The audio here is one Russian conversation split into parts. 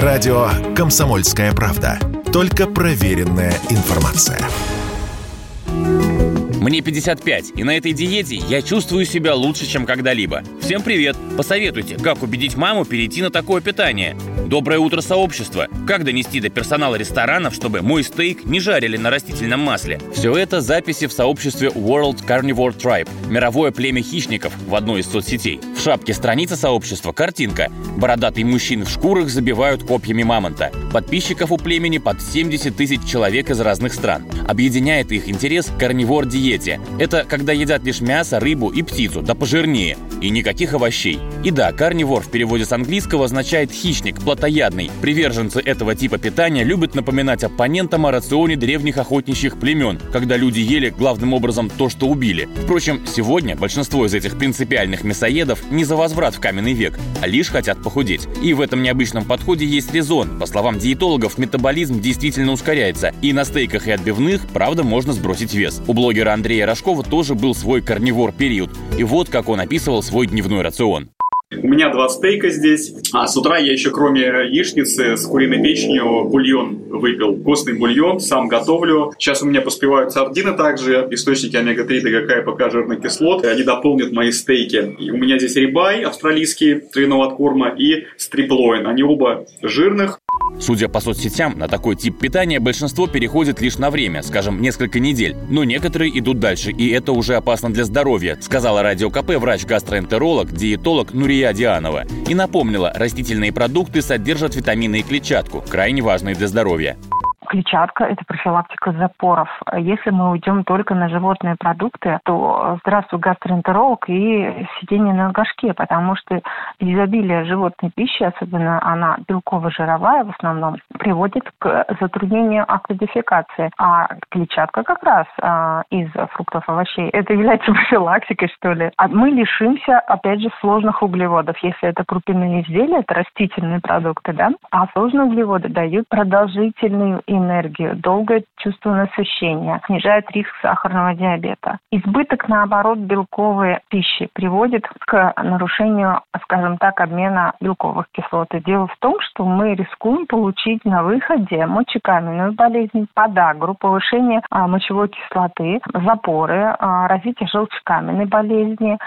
Радио «Комсомольская правда». Только проверенная информация. Мне 55, и на этой диете я чувствую себя лучше, чем когда-либо. Всем привет! Посоветуйте, как убедить маму перейти на такое питание. Доброе утро, сообщество! Как донести до персонала ресторанов, чтобы мой стейк не жарили на растительном масле? Все это записи в сообществе World Carnivore Tribe, мировое племя хищников в одной из соцсетей. Шапке страницы сообщества картинка. Бородатые мужчины в шкурах забивают копьями мамонта. Подписчиков у племени под 70 тысяч человек из разных стран. Объединяет их интерес к карнивор диете диете. Это когда едят лишь мясо, рыбу и птицу, да пожирнее. И никаких овощей. И да, карнивор в переводе с английского означает хищник, плотоядный. Приверженцы этого типа питания любят напоминать оппонентам о рационе древних охотничьих племен, когда люди ели главным образом то, что убили. Впрочем, сегодня большинство из этих принципиальных мясоедов не за возврат в каменный век, а лишь хотят похудеть. И в этом необычном подходе есть резон. По словам диетологов, метаболизм действительно ускоряется. И на стейках и отбивных, правда, можно сбросить вес. У блогера Андрея Рожкова тоже был свой карнивор период. И вот как он описывал свой дневной рацион. У меня два стейка здесь. А с утра я еще, кроме яичницы с куриной печенью, бульон выпил. Вкусный бульон, сам готовлю. Сейчас у меня поспевают сардины также. Источники омега-3, ДГК и ПК жирных кислот. Они дополнят мои стейки. И у меня здесь рибай австралийский травяного откорма и стриплоин. Они оба жирных. Судя по соцсетям, на такой тип питания большинство переходит лишь на время, скажем, несколько недель. Но некоторые идут дальше, и это уже опасно для здоровья, сказала Радио КП врач-гастроэнтеролог, диетолог Нурия Дианова. И напомнила, растительные продукты содержат витамины и клетчатку, крайне важные для здоровья клетчатка – это профилактика запоров. Если мы уйдем только на животные продукты, то здравствуй гастроэнтеролог и сидение на горшке, потому что изобилие животной пищи, особенно она белково-жировая в основном, приводит к затруднению актодификации. А клетчатка как раз а, из фруктов, овощей, это является профилактикой, что ли. А мы лишимся, опять же, сложных углеводов. Если это крупяные изделия, это растительные продукты, да, а сложные углеводы дают продолжительную и энергию, долгое чувство насыщения, снижает риск сахарного диабета. Избыток, наоборот, белковой пищи приводит к нарушению, скажем так, обмена белковых кислот. И дело в том, что мы рискуем получить на выходе мочекаменную болезнь, подагру, повышение а, мочевой кислоты, запоры, а, развитие желчекаменной болезни,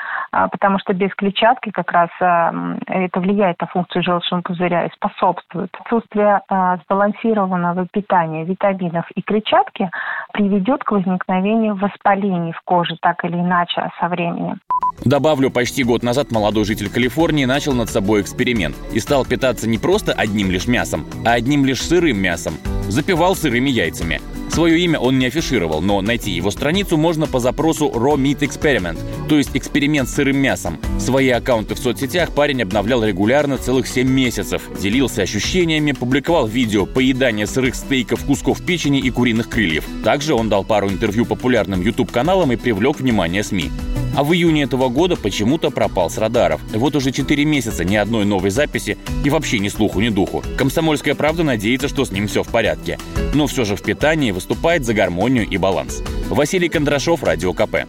потому что без клетчатки как раз это влияет на функцию желчного пузыря и способствует. Отсутствие сбалансированного питания питания витаминов и клетчатки приведет к возникновению воспалений в коже так или иначе со временем. Добавлю, почти год назад молодой житель Калифорнии начал над собой эксперимент и стал питаться не просто одним лишь мясом, а одним лишь сырым мясом. Запивал сырыми яйцами. Свое имя он не афишировал, но найти его страницу можно по запросу Raw Meat Experiment, то есть эксперимент с сырым мясом. Свои аккаунты в соцсетях парень обновлял регулярно целых 7 месяцев, делился ощущениями, публиковал видео поедания сырых стейков, кусков печени и куриных крыльев. Также он дал пару интервью популярным YouTube-каналам и привлек внимание СМИ. А в июне этого года почему-то пропал с радаров. Вот уже 4 месяца ни одной новой записи и вообще ни слуху, ни духу. Комсомольская правда надеется, что с ним все в порядке. Но все же в питании выступает за гармонию и баланс. Василий Кондрашов, Радио КП.